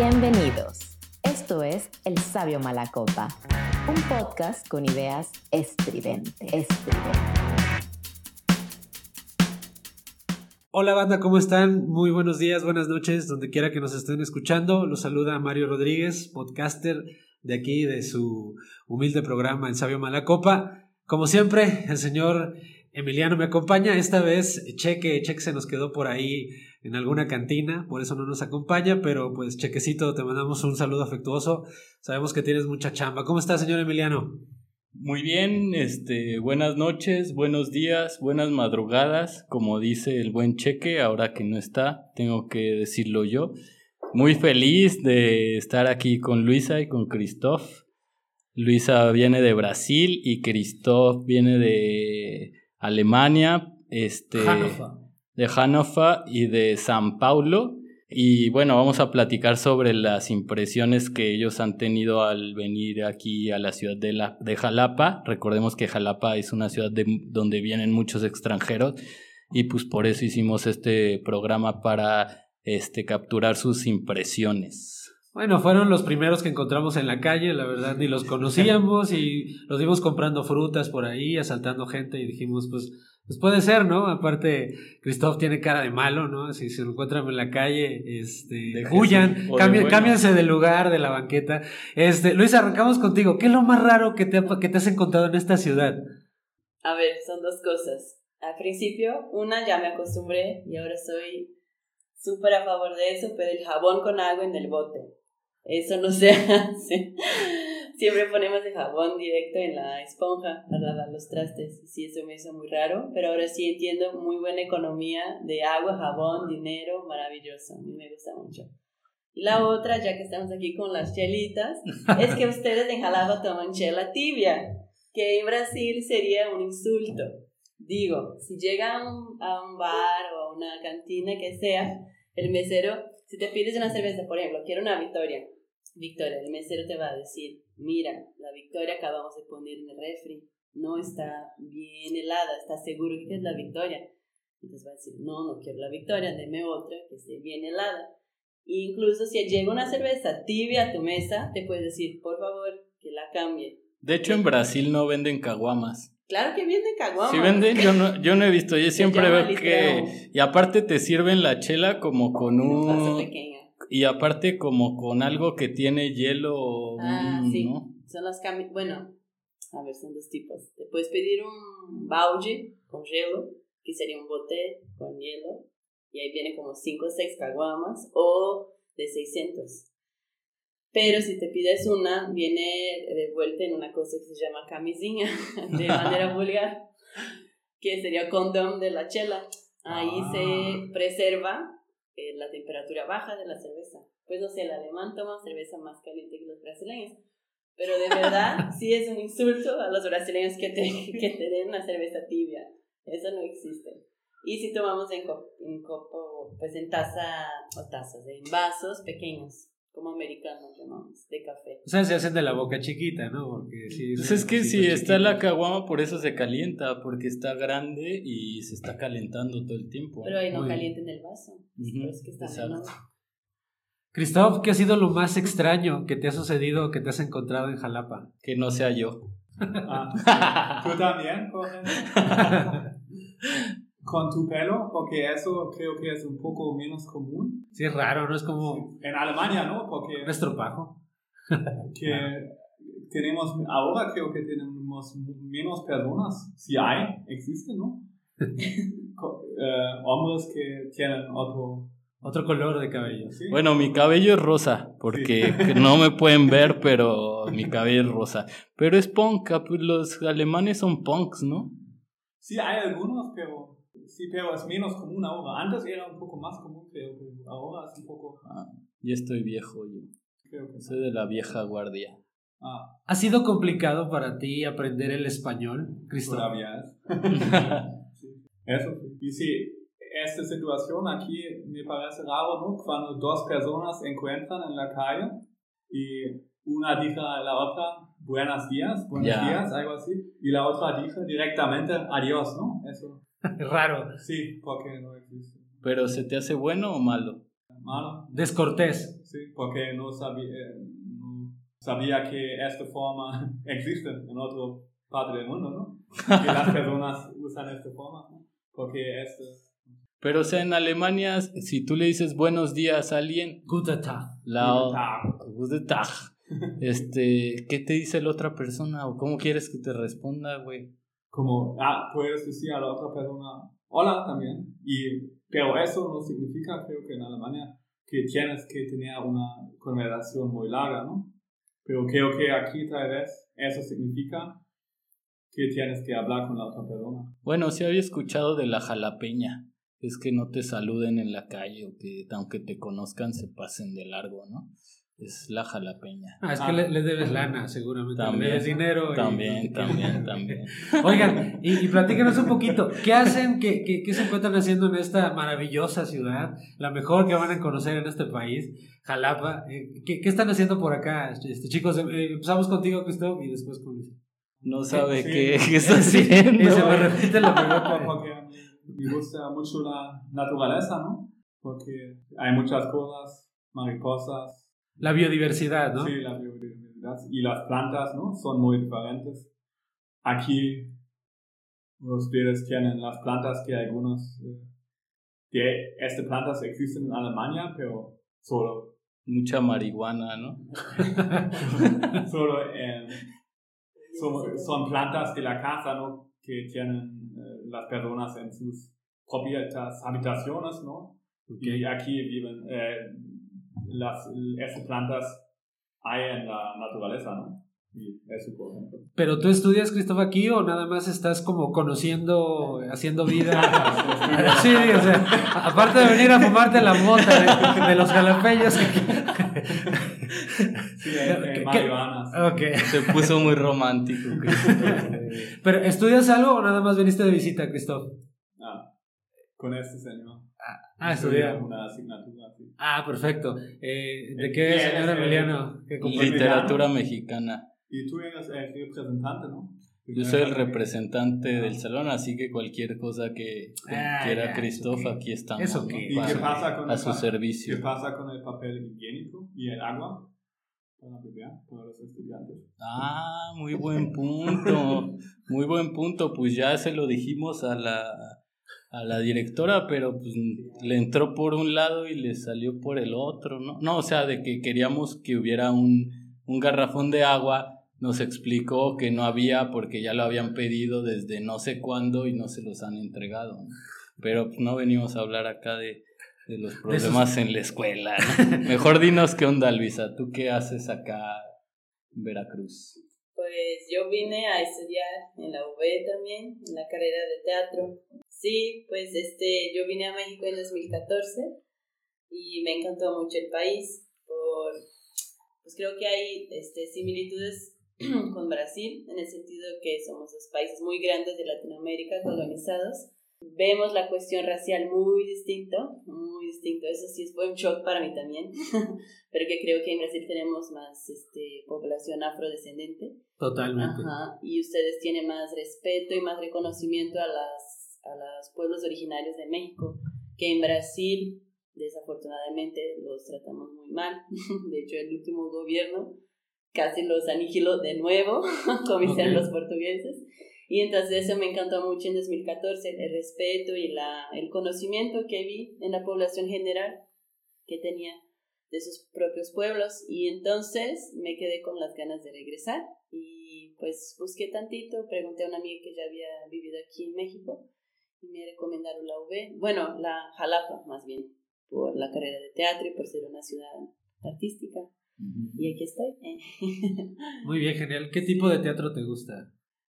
Bienvenidos. Esto es El Sabio Malacopa, un podcast con ideas estridentes. estridentes. Hola banda, ¿cómo están? Muy buenos días, buenas noches, donde quiera que nos estén escuchando. Los saluda Mario Rodríguez, podcaster de aquí, de su humilde programa El Sabio Malacopa. Como siempre, el señor Emiliano me acompaña. Esta vez Cheque, Cheque se nos quedó por ahí en alguna cantina, por eso no nos acompaña, pero pues Chequecito, te mandamos un saludo afectuoso. Sabemos que tienes mucha chamba. ¿Cómo está, señor Emiliano? Muy bien, este, buenas noches, buenos días, buenas madrugadas, como dice el buen Cheque, ahora que no está, tengo que decirlo yo. Muy feliz de estar aquí con Luisa y con Christoph. Luisa viene de Brasil y Christoph viene de Alemania, este, de Hannover y de San Paulo. Y bueno, vamos a platicar sobre las impresiones que ellos han tenido al venir aquí a la ciudad de, la, de Jalapa. Recordemos que Jalapa es una ciudad de, donde vienen muchos extranjeros y pues por eso hicimos este programa para este, capturar sus impresiones. Bueno, fueron los primeros que encontramos en la calle, la verdad, ni los conocíamos y los vimos comprando frutas por ahí, asaltando gente y dijimos, pues pues puede ser, ¿no? Aparte, Christoph tiene cara de malo, ¿no? Si se lo encuentran en la calle, este, huyan, cámbiense del lugar, de la banqueta. Este, Luis, arrancamos contigo. ¿Qué es lo más raro que te, que te has encontrado en esta ciudad? A ver, son dos cosas. Al principio, una ya me acostumbré y ahora soy súper a favor de eso, pero el jabón con agua en el bote. Eso no se hace siempre ponemos el jabón directo en la esponja para lavar los trastes. Sí, eso me hizo muy raro, pero ahora sí entiendo muy buena economía de agua, jabón, dinero, maravilloso. A mí me gusta mucho. Y la otra, ya que estamos aquí con las chelitas, es que ustedes en Jalapa toman chela tibia, que en Brasil sería un insulto. Digo, si llega a un, a un bar o a una cantina que sea, el mesero, si te pides una cerveza, por ejemplo, quiero una Victoria, Victoria, el mesero te va a decir, mira, la Victoria acabamos de poner en el refri, no está bien helada, ¿estás seguro que es la Victoria? Entonces va a decir, no, no quiero la Victoria, deme otra que esté bien helada. E incluso si llega una cerveza tibia a tu mesa, te puedes decir, por favor, que la cambie. De hecho, en Brasil no venden caguamas. Claro que venden caguamas. Sí venden, yo no, yo no he visto, yo siempre veo que... Y aparte te sirven la chela como con un... un y aparte como con algo que tiene hielo. Ah, sí. Son las camisas. Bueno, a ver, son dos tipos. Te puedes pedir un balde con hielo, que sería un bote con hielo. Y ahí viene como 5 o 6 caguamas o de 600. Pero si te pides una, viene devuelta en una cosa que se llama camisinha, de manera vulgar, que sería condón de la chela. Ahí se ah. preserva eh, la temperatura baja de la cerveza. Pues no sé, el alemán toma cerveza más caliente que los brasileños. Pero de verdad, sí es un insulto a los brasileños que te, que te den una cerveza tibia. Eso no existe. Y si tomamos en, en copo, pues en taza o tazas, en vasos pequeños como americanos llamamos, de café. O sea, se hacen de la boca chiquita, ¿no? Porque sí, pues es que si está la caguama, por eso se calienta, porque está grande y se está calentando todo el tiempo. Pero ahí no calienta en el vaso. es que está Cristóbal, ¿qué ha sido lo más extraño que te ha sucedido, que te has encontrado en Jalapa? Que no sea yo. Ah, ¿Tú también, con tu pelo, porque eso creo que es un poco menos común. Sí, es raro, ¿no? Es como... En Alemania, ¿no? Porque... Nuestro pajo. que tenemos, ahora creo que tenemos menos personas, si hay, existen, ¿no? Eh, hombres que tienen otro... Otro color de cabello. ¿Sí? Bueno, mi cabello es rosa, porque no me pueden ver, pero mi cabello es rosa. Pero es punk, pues los alemanes son punks, ¿no? Sí, hay algunos, pero Sí, pero es menos común ahora. Antes era un poco más común, pero ahora es un poco... Ah, ya estoy viejo yo. Creo que Soy de la vieja guardia. Ah. ¿Ha sido complicado para ti aprender el español, Cristóbal? Todavía es. sí. Eso sí. Y sí, esta situación aquí me parece raro, ¿no? Cuando dos personas encuentran en la calle y una dice a la otra, buenos días, buenos días, algo así, y la otra dice directamente adiós, ¿no? Eso Raro. Sí, porque no existe. ¿Pero se te hace bueno o malo? malo. Descortés. Sí, porque no sabía, eh, no sabía que esta forma existe en otra parte del mundo, ¿no? Que las personas usan esta forma, ¿no? Porque esto... Pero, o sea, en Alemania, si tú le dices buenos días a alguien, Guten Tag. la Guten Tag. Este, ¿qué te dice la otra persona? ¿O cómo quieres que te responda, güey? Como, ah, puedes decir a la otra persona, hola también. Y, pero eso no significa, creo que en Alemania, que tienes que tener una conversación muy larga, ¿no? Pero creo que aquí tal vez eso significa que tienes que hablar con la otra persona. Bueno, sí había escuchado de la jalapeña. Es que no te saluden en la calle o que aunque te conozcan se pasen de largo, ¿no? Es la jalapeña. Ah, es que Ah. le, debes lana, seguramente. También, le debes dinero. y- También, también, también. Oigan, y, y platícanos un poquito, ¿qué hacen, qué, qué, qué se encuentran haciendo en esta maravillosa ciudad? La mejor que van a conocer en este país, Jalapa. Eh, ¿qué, qué están haciendo por acá, este, chicos? Eh, empezamos contigo, Cristóbal, y después con Luis. No sabe Sí. qué, qué está Y se haciendo. me repite la pregunta. porque a mí me gusta mucho la naturaleza, ¿no? Porque hay muchas cosas, mariposas, La biodiversidad, ¿no? sí, la biodiversidad y las plantas, ¿no? Son muy diferentes. Aquí ustedes tienen las plantas que algunos eh, de estas plantas existen en Alemania, pero solo Mucha marihuana, ¿no? solo en, son, son plantas de la casa, ¿no? Que tienen eh, las personas en sus propias habitaciones, ¿no? Y aquí viven, eh, las, esas plantas hay en la naturaleza, ¿no? Y eso, por ejemplo. ¿Pero tú estudias, Cristóbal, aquí o nada más estás como conociendo, haciendo vida? sí, o sea, aparte de venir a fumarte la mota de, de los jalapeños. Sí, en, en ¿Qué- marihuanas. ok. Se puso muy romántico. ¿Pero estudias algo o nada más viniste de visita, Cristóbal? Ah, con este señor. Ah, Estudié estudiar. Una asignatura, sí. Ah, perfecto. Eh, ¿De qué, Bien, señor eh, Emiliano? Literatura mexicana. Y tú eres el representante, ¿no? Yo soy el representante del salón, así que cualquier cosa que que Ah, quiera ¿eso qué? aquí estamos. ¿Eso ¿no? qué? ¿Y qué pasa con a el su servicio. ¿Qué pasa con el papel higiénico y el agua para beber para los estudiantes? Ah, muy buen punto. Muy buen punto. Pues ya se lo dijimos a la, a la directora, pero pues le entró por un lado y le salió por el otro, ¿no? No, o sea, de que queríamos que hubiera un, un garrafón de agua. Nos explicó que no había porque ya lo habían pedido desde no sé cuándo y no se los han entregado. ¿no? Pero pues, no venimos a hablar acá de, de los problemas en la escuela. ¿no? Mejor dinos qué onda, Luisa. ¿Tú qué haces acá en Veracruz? Pues yo vine a estudiar en la UB también, en la carrera de teatro. Sí, pues este, yo vine a México en 2014 y me encantó mucho el país por, pues creo que hay este, similitudes con Brasil en el sentido que somos dos países muy grandes de Latinoamérica colonizados. Vemos la cuestión racial muy distinto, muy distinto. Eso sí fue un shock para mí también, pero que creo que en Brasil tenemos más este, población afrodescendente. Totalmente. Ajá, y ustedes tienen más respeto y más reconocimiento a, las, a los pueblos originarios de México, que en Brasil desafortunadamente los tratamos muy mal. De hecho, el último gobierno casi los aniquiló de nuevo, como hicieron los portugueses. Y entonces eso me encantó mucho en 2014, el respeto y la, el conocimiento que vi en la población general que tenía de sus propios pueblos. Y entonces me quedé con las ganas de regresar y pues busqué tantito, pregunté a una amiga que ya había vivido aquí en México y me recomendaron la UB, bueno, la Jalapa más bien, por la carrera de teatro y por ser una ciudad artística. Y aquí estoy. Muy bien, genial. ¿Qué tipo de teatro te gusta?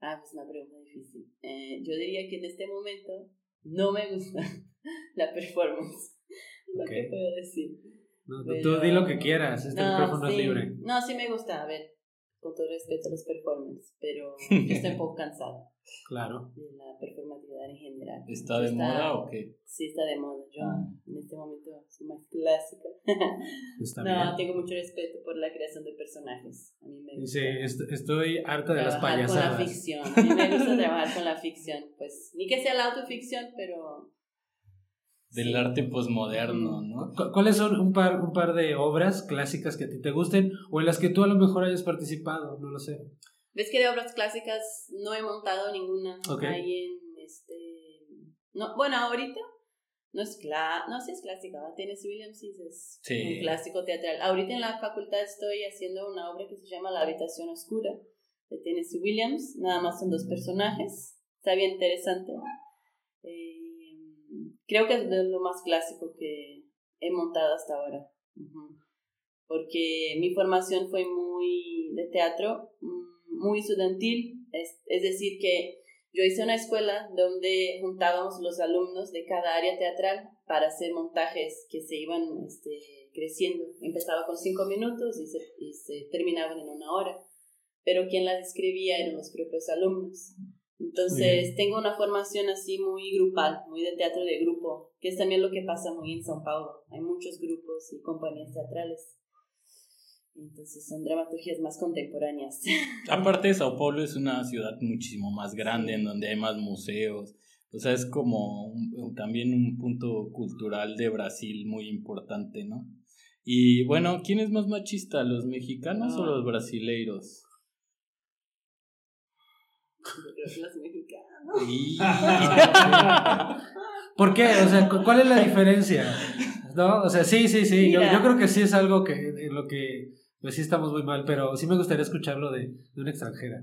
Ah, pues una pregunta difícil. Eh, yo diría que en este momento no me gusta la performance. Lo que puedo decir. No, Pero- Tú di lo que quieras, este micrófono sí. es libre. No, sí me gusta, a ver, con todo respeto a los performances, pero yo estoy un poco cansada Claro. de la performatividad en general. ¿Está de moda o qué? Sí, está de moda. Yo Ah. en este momento soy más clásica. Está no, bien. tengo mucho respeto por la creación de personajes. A mí me gusta. Sí, est- estoy harta de las trabajar con la payasadas. ficción. A mí me gusta trabajar con la ficción. Pues ni que sea la autoficción, pero del Sí. arte posmoderno, ¿no? ¿Cu- ¿Cuáles son un par, un par de obras clásicas que a ti te gusten o en las que tú a lo mejor hayas participado? No lo sé. ¿Ves que de obras clásicas no he montado ninguna Ok. ahí en este... No, bueno, ahorita no es cla no sí es clásica. Tennessee Williams sí es Sí. un clásico teatral. Ahorita en la facultad estoy haciendo una obra que se llama La habitación oscura de Tennessee Williams. Nada más son dos personajes. Está bien interesante. Eh, creo que es lo más clásico que he montado hasta ahora. Ujú. Porque mi formación fue muy de teatro, mm, muy estudiantil. Es, es decir, que yo hice una escuela donde juntábamos los alumnos de cada área teatral para hacer montajes que se iban este, creciendo. Empezaba con cinco minutos y se, y se terminaban en una hora. Pero quien las escribía eran los propios alumnos. Entonces, tengo una formación así muy grupal, muy de teatro de grupo, que es también lo que pasa muy en São Paulo. Hay muchos grupos y compañías teatrales. Entonces, son dramaturgias más contemporáneas. Aparte, Sao Paulo es una ciudad muchísimo más grande en donde hay más museos. O sea, es como un- también un punto cultural de Brasil muy importante, ¿no? Y bueno, ¿quién es más machista, los mexicanos o Ah. los brasileiros? Yo creo que los mexicanos. ¿Por qué? O sea, cu- ¿cuál es la diferencia? ¿No? O sea, sí, sí, sí. Yo creo que sí es algo que en lo que pues sí estamos muy mal, pero sí me gustaría escucharlo de, de una extranjera.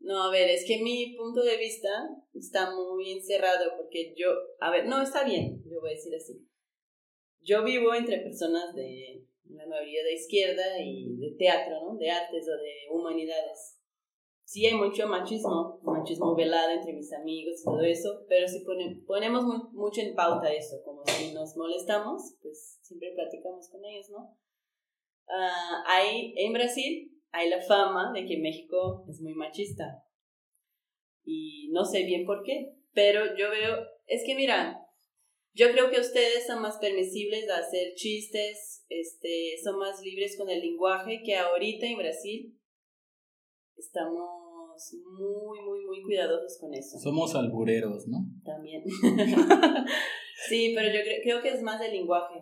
No, a ver, es que mi punto de vista está muy encerrado porque yo, a ver, no, está bien, yo voy a decir así. Yo vivo entre personas de la mayoría de izquierda y de teatro, ¿no? De artes o de humanidades. Sí hay mucho machismo, machismo velado entre mis amigos y todo eso, pero si pone- ponemos mu- mucho en pauta eso, como si nos molestamos, pues siempre platicamos con ellos, ¿no? Ah, hay, en Brasil hay la fama de que México es muy machista. Y no sé bien por qué, pero yo veo, es que mira, yo creo que ustedes son más permisibles a hacer chistes, este, son más libres con el lenguaje que ahorita en Brasil estamos muy, muy, muy cuidadosos con eso Somos albureros, ¿no? también. sí, pero yo cre- creo que es más el lenguaje.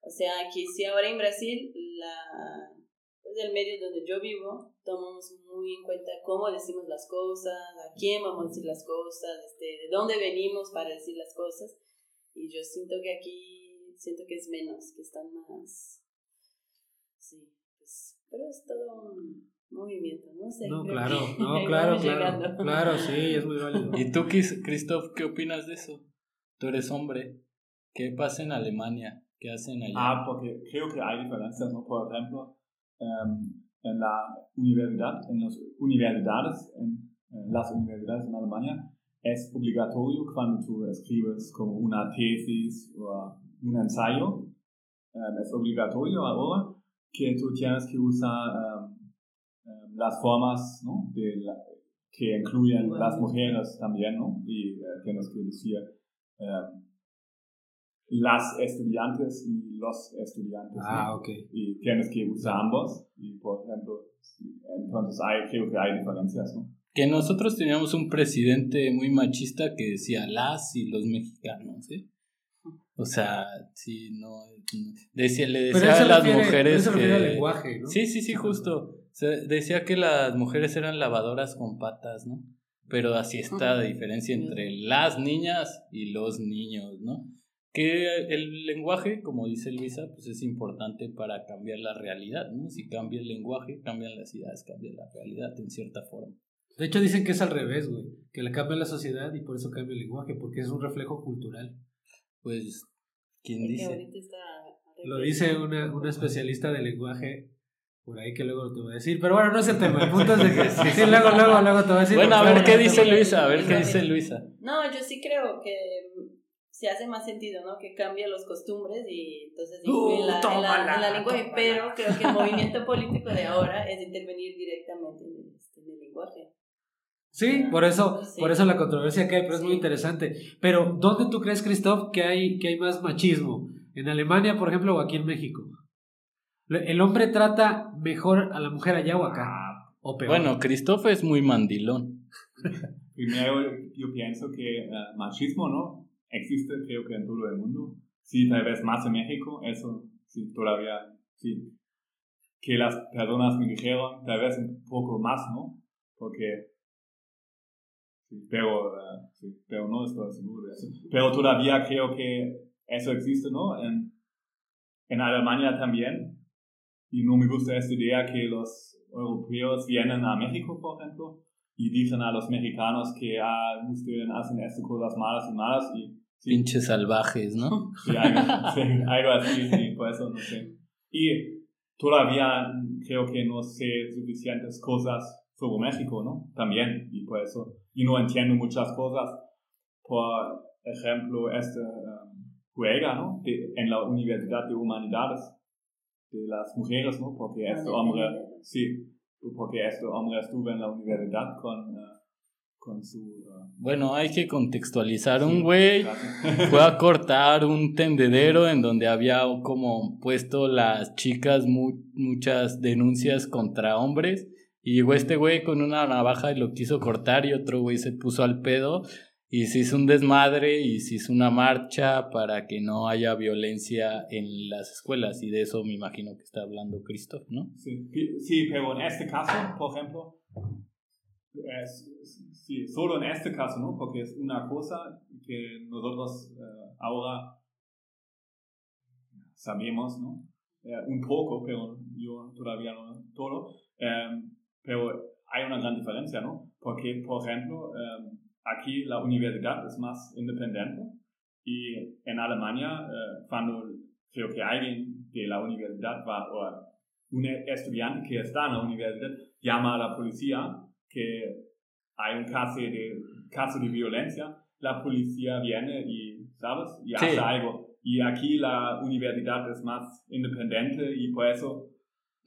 O sea, que si ahora en Brasil, la, pues el medio donde yo vivo, tomamos muy en cuenta cómo decimos las cosas, a quién vamos a decir las cosas, este, de dónde venimos para decir las cosas. Y yo siento que aquí, siento que es menos, que están más... Sí, pues, pero es todo un movimiento, no sé. No, claro, no, claro, claro. Claro, sí, es muy válido. ¿Y tú, Chris- Christoph, qué opinas de eso? Tú eres hombre. ¿Qué pasa en Alemania? ¿Qué hacen allá? Ah, porque creo que hay diferencias, ¿no? Por ejemplo, em, en la universidad, en las universidades, en, en las universidades en Alemania, es obligatorio cuando tú escribes como una tesis o un ensayo, em, es obligatorio ahora que tú tienes que usar em, las formas, ¿no? De la- que incluyen Bueno. las mujeres también, ¿no? Y eh, tienes que decir em, las estudiantes y los estudiantes. ¿no? Ah, ok. Y tienes que usar ambos. Y por ejemplo, sí, entonces hay, creo que hay diferencias, ¿no? Que nosotros teníamos un presidente muy machista que decía las y los mexicanos, ¿eh? O sea, sí, no. no. Decía, le decía a las refiere- mujeres eso refiere al que. lenguaje, ¿no? Sí, sí, sí, justo. Se decía que las mujeres eran lavadoras con patas, ¿no? Pero así está la diferencia entre las niñas y los niños, ¿no? Que el lenguaje, como dice Luisa, pues es importante para cambiar la realidad, ¿no? Si cambia el lenguaje, cambian las ideas, cambia la realidad en cierta forma. De hecho, dicen que es al revés, güey. Que le cambia la sociedad y por eso cambia el lenguaje, porque es un reflejo cultural. Pues, ¿quién Es que dice? ahorita está Lo dice una, una especialista de lenguaje por ahí que luego te voy a decir. Pero bueno, no es el tema. El punto es de que sí, luego, luego, luego te voy a decir. Bueno, a ver qué dice Luisa, a ver qué dice Luisa. No, yo sí creo que se hace más sentido, ¿no? Que cambia los costumbres y entonces Uh, influye en la, en la, tómala, en la lenguaje. Pero creo que el movimiento político de ahora es intervenir directamente en el, este, en el lenguaje. Sí, por eso, Sí. por eso la controversia que hay, pero es muy interesante. Pero, ¿dónde tú crees, Christoph, que hay, que hay más machismo? ¿En Alemania, por ejemplo, o aquí en México? ¿El hombre trata mejor a la mujer allá o acá? ¿O peor? Bueno, Christoph es muy mandilón. Primero, yo pienso que eh, machismo, ¿no? existe, creo que en todo el mundo. Sí, tal vez más en México, eso sí, todavía, sí. Que las personas me dijeron, tal vez un poco más, ¿no? Porque, sí, pero, uh, sí, pero no estoy seguro de eso. Pero todavía creo que eso existe, ¿no? En, en Alemania también. Y no me gusta esta idea que los europeos vienen a México, por ejemplo, y dicen a los mexicanos que ah, ustedes hacen estas cosas malas y malas y Pinches salvajes, ¿no? Sí, algo, sí, algo así, sí, por eso no sé. Y todavía creo que no sé suficientes cosas sobre México, ¿no? También, y por eso, y no entiendo muchas cosas. Por ejemplo, este um, juega, ¿no? De, en la Universidad de Humanidades de las mujeres, ¿no? Porque este hombre, sí, porque este hombre estuvo en la universidad con... Uh, con su... Uh, bueno, hay que contextualizar. Un güey fue a cortar un tendedero en donde había como puesto las chicas muchas denuncias contra hombres. Y llegó este güey con una navaja y lo quiso cortar y otro güey se puso al pedo y se hizo un desmadre y se hizo una marcha para que no haya violencia en las escuelas y de eso me imagino que está hablando Christoph, ¿no? Sí, sí pero en este caso, por ejemplo, es, sí, solo en este caso, ¿no? Porque es una cosa que nosotros uh, ahora sabemos, ¿no? Uh, un poco, pero yo todavía no todo. Um, pero hay una gran diferencia, ¿no? Porque, por ejemplo, um, aquí la universidad es más independiente y en Alemania, uh, cuando creo que alguien de la universidad va, o un estudiante que está en la universidad llama a la policía que hay un caso de, caso de violencia, la policía viene y, ¿sabes? Y hace algo. Y aquí la universidad es más independiente y por eso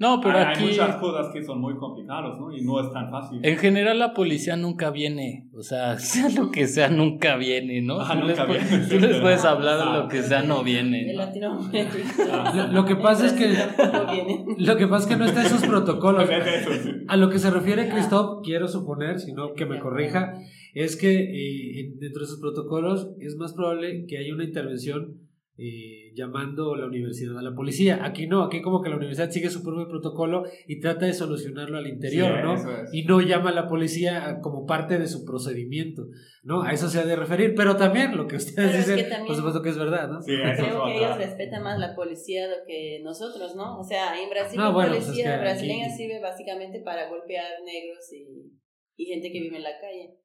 no, pero hay, aquí... hay muchas cosas que son muy complicadas, ¿no? Y no es tan fácil. En general la policía nunca viene, o sea, sea lo que sea, nunca viene, ¿no? Ah, tú nunca les, viene, tú les sí, puedes hablar de Ah, lo que sea, no viene. De ¿no? Latinoamérica. Lo, lo que pasa es que viene. lo que pasa es que no está en sus protocolos. A lo que se refiere Christoph, quiero suponer, si no que me corrija, es que eh, en- dentro de sus protocolos es más probable que haya una intervención eh, llamando la universidad a la policía. Aquí no, aquí como que la universidad sigue su propio protocolo y trata de solucionarlo al interior, Sí, ¿no? eso es. Y no llama a la policía como parte de su procedimiento, ¿no? A eso se ha de referir, pero también lo que ustedes Pero es dicen, que también- por supuesto que es verdad, ¿no? Sí, eso es Creo que ellos respetan más la policía que nosotros, ¿no? O sea, en Brasil No, la bueno, pues es policía que brasileña aquí- sirve básicamente para golpear negros y, y gente que vive en la calle.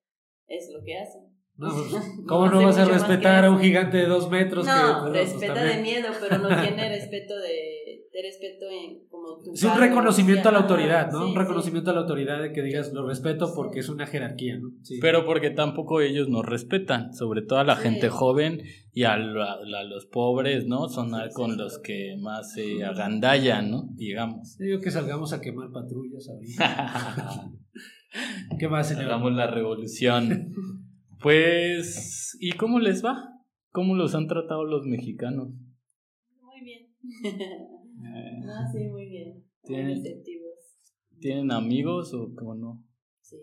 Es lo que hacen. No, pues, ¿Cómo No no vas a respetar a un gigante de dos metros? que, No, pues, respeta pues, de miedo, pero no tiene respeto de, de respeto en como tu Es un reconocimiento a la autoridad, ¿no? sí, un sí. reconocimiento a la autoridad de que digas lo respeto porque es una jerarquía, ¿no? Sí. Pero porque tampoco ellos nos respetan, sobre todo a la Sí. gente joven y a, la- a los pobres, ¿no? Son Sí, a- sí, con sí. los que más se agandallan, ¿no? Digamos. Yo digo que salgamos a quemar patrullas ahorita. ¿Qué más, señor? Hagamos la revolución. Pues, ¿y cómo les va? ¿Cómo los han tratado los mexicanos? Muy bien. Eh, no, sí, muy bien. Muy Tiene- receptivos. ¿Tienen amigos o cómo no? Sí.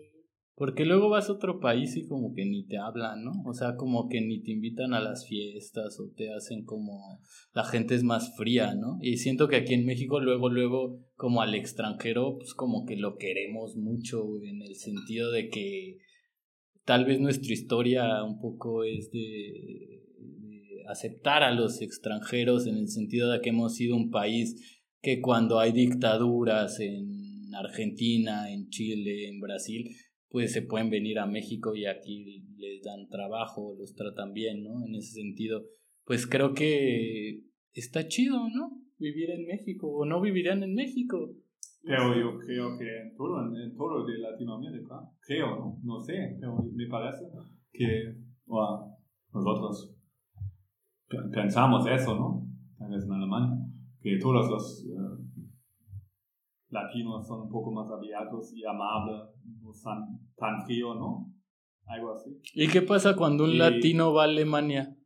Porque luego vas a otro país y como que ni te hablan, ¿no? O sea, como que ni te invitan a las fiestas o te hacen como... La gente es más fría, ¿no? Y siento que aquí en México luego, luego, como al extranjero, pues como que lo queremos mucho en el sentido de que tal vez nuestra historia un poco es de, aceptar a los extranjeros en el sentido de que hemos sido un país que cuando hay dictaduras en Argentina, en Chile, en Brasil, pues se pueden venir a México y aquí les dan trabajo, los tratan bien, ¿no? En ese sentido, pues creo que está chido, ¿no? Vivir en México o no vivirían en México. Pero yo creo que en todo, en todo de Latinoamérica, creo, ¿no? No sé, pero me parece que bueno, nosotros pe- pensamos eso, ¿no? Tal vez en Alemania, que todos los eh, latinos son un poco más abiertos y amables, no son tan fríos, ¿no? Algo así. ¿Y qué pasa cuando un Y- latino va a Alemania?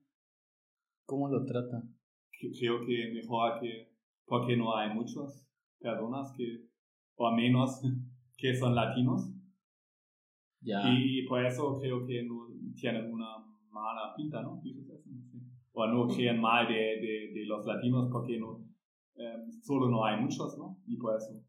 ¿Cómo lo tratan? que creo que mejor que porque no hay muchas personas que o menos que son latinos Ya. y por eso creo que no tienen una mala pinta, ¿no? O no quieren mal de, de, de los latinos porque no, eh, solo no hay muchos, ¿no? Y por eso.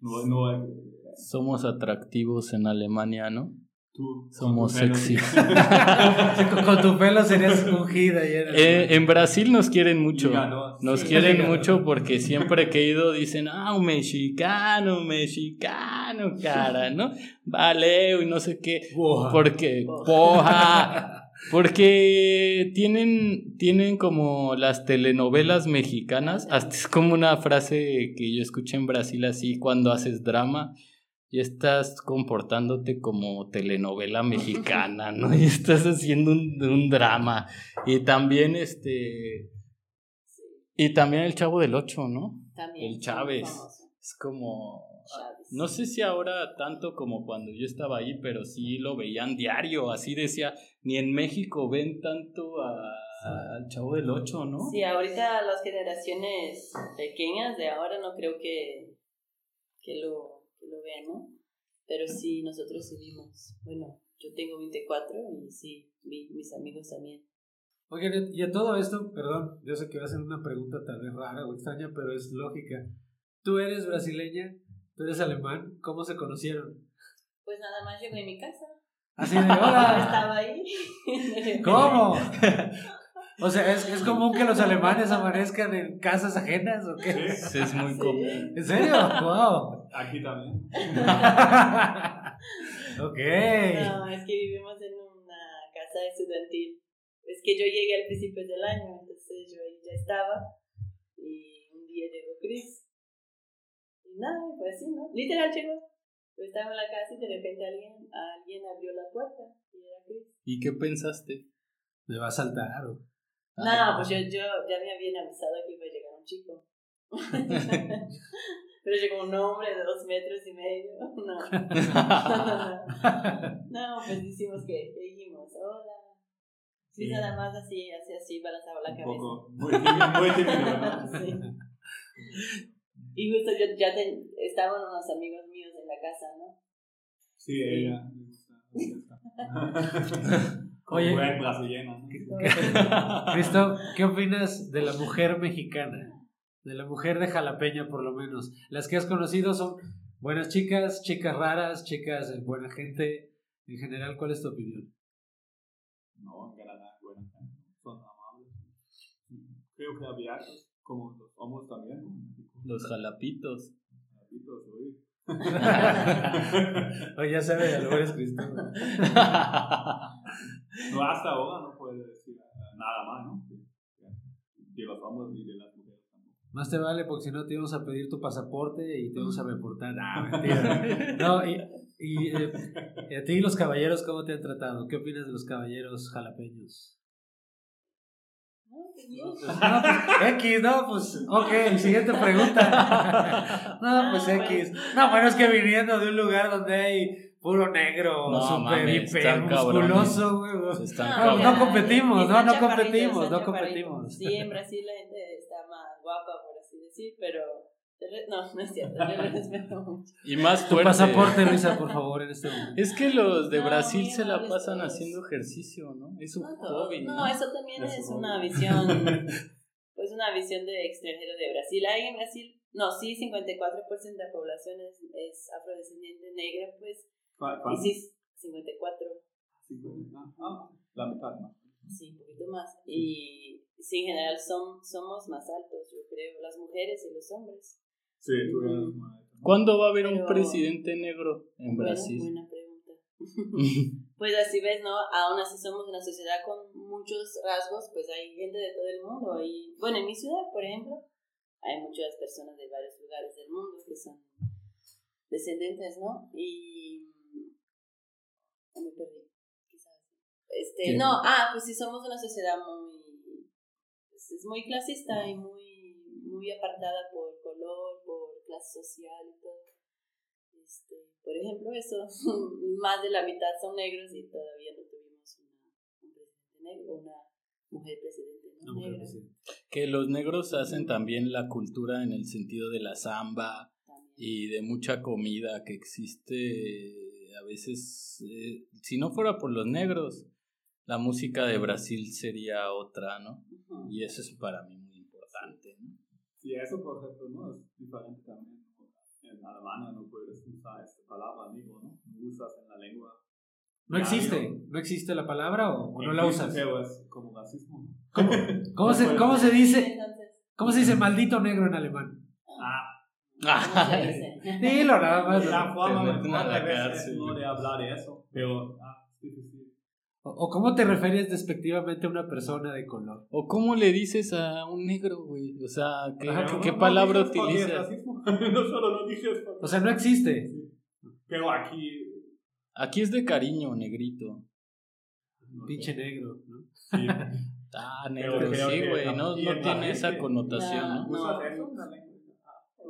No, no, eh, Somos atractivos en Alemania, ¿no? Tú, Somos con tu pelo- sexy. Sí, con, tu pelo serías ungida. y eres- Eh, en Brasil nos quieren mucho. Nos Sí. quieren mucho porque siempre que he ido dicen, ah, un mexicano, un mexicano, cara, ¿no? Vale, y no sé qué. Buah. Porque, poja. Porque tienen, tienen como las telenovelas mexicanas. Hasta es como una frase que yo escuché en Brasil así cuando haces drama. Y estás comportándote como telenovela mexicana, ¿no? Y estás haciendo un, un drama. Y también este. Y también el Chavo del Ocho, ¿no? También. El Chávez. Es como. Chávez. No sé si ahora tanto como cuando yo estaba ahí, pero sí lo veían diario. Así decía, ni en México ven tanto a- al Chavo del Ocho, ¿no? Sí, ahorita las generaciones pequeñas de ahora no creo que, que, lo, lo vean, ¿no? Pero sí, nosotros sí vimos. Bueno, yo tengo 24 y sí, vi, mis amigos también. Oigan, y a todo esto, perdón, yo sé que va a ser una pregunta tal vez rara o extraña, pero es lógica. Tú eres brasileña, tú eres alemán, ¿cómo se conocieron? Pues nada más llego a mi casa. Así de, hola, Estaba ahí. ¿cómo? O sea, ¿es, ¿es común que los alemanes amanezcan en casas ajenas o qué? Sí, es muy común. ¿En serio? ¡Wow! Aquí también. ok. No, es que vivimos en una casa estudiantil. Es que yo llegué al principio del año, entonces yo ahí ya estaba. Y un día llegó Chris. Y nada, fue así, ¿no? Literal llegó. Yo estaba en la casa y de repente alguien, alguien abrió la puerta y era Chris. ¿Y qué pensaste? Me va a saltar. o- No, pues yo, yo ya me habían avisado que iba a llegar un chico. Pero llegó un hombre de dos metros y medio. No. No, pues hicimos que dijimos, hola. Sí, Sí. nada más así, así, así, balanzaba la Un cabeza. poco, muy tímido, muy tímido, ¿no? Sí. Y justo yo ya ten- estaban unos amigos míos en la casa, ¿no? Sí, ella. Oye. buen brasileño, ¿no? Cristo, ¿qué opinas de la mujer mexicana? De la mujer de jalapeña, por lo menos. Las que has conocido son buenas chicas, chicas raras, chicas de buena gente. En general, ¿cuál es tu opinión? No, en Canadá, bueno, son amables. Creo que abiertos, como los hombres también. ¿no? Los jalapitos. Ratitos, uy. Oye, ya lo mejor es Cristo. No, hasta ahora no puede decir nada más, ¿no? De, los hombres y de las. Más te vale porque si no te íbamos a pedir tu pasaporte y te vamos a reportar. Ah, mentira. No, y, y, eh, y a ti los caballeros, ¿cómo te han tratado? ¿Qué opinas de los caballeros jalapeños? No, pues. No, pues, X, no, pues, ok, siguiente pregunta. No, pues Ah, X. No, bueno, es que viniendo de un lugar donde hay puro negro, No, super hiper musculoso, güey. No, no competimos, no, no competimos, no competimos. Sí, en Brasil la gente está más guapa, por así decir, pero... No, no es cierto, yo respeto mucho. Y más Tu fuerte. pasaporte, Luisa, por favor, en este momento. Es que los de No, Brasil se la pasan todos. haciendo ejercicio, ¿no? Es un No, hobby. no, eso también Es es un una hobby. visión, pues una visión de extranjero de Brasil. Ahí en Brasil, no, sí, 54% de la población es, es afrodescendiente negra, pues, ¿Cuál- y cuál? sí, 54, Cincuenta. Ah, la mitad más. sí, un poquito más. Y sí, en general son, somos más altos, yo creo, las mujeres y los hombres. Sí, tú eres una- ¿Cuándo va a haber un Pero- presidente negro en Buena- Brasil? Buena pregunta. Pues así ves, ¿no? Aún así somos una sociedad con muchos rasgos, pues hay gente de todo el mundo. Y, bueno, en mi ciudad, por ejemplo, hay muchas personas de varios lugares del mundo que son descendientes, ¿no? Y... me perdí. Quizás. Este, ¿Qué? no, ah, pues sí, somos una sociedad muy... pues, es muy clasista y muy, muy apartada por color, por clase social y todo. Este, por ejemplo, eso, más de la mitad son negros y todavía no tuvimos una, un presidente negro, una mujer presidente ¿no? Negra. que los negros hacen también la cultura en el sentido de la samba y de mucha comida que existe a veces, eh, si no fuera por los negros, la música de Brasil sería otra, ¿no? Y eso es para mí muy importante, ¿no? Sí, eso por ejemplo, ¿no? Es diferente también. En Alemania no puedes usar esta palabra negro, ¿no? No usas en la lengua. ¿No existe? ¿No existe la palabra o, o no la usas? Pero es como racismo, ¿no? ¿Cómo, cómo se. ¿Cómo se dice? ¿Cómo se dice maldito negro en alemán? Ah, ¿cómo se dice? Dilo nada más. la forma cárcel. no de hablar de eso, pero ah, es difícil. O, o cómo te refieres despectivamente a una persona de color. ¿O cómo le dices a un negro, güey? O sea, ¿qué, Ajá, qué- no- no palabra es utilizas? no solo no dices porque- O sea, no existe. Pero aquí. Aquí es de cariño, negrito. no. Pinche negro, ¿no? Sí. Ah, negro, sí, güey, no, no en tiene esa connotación, ¿no? No. ¿Usas eso?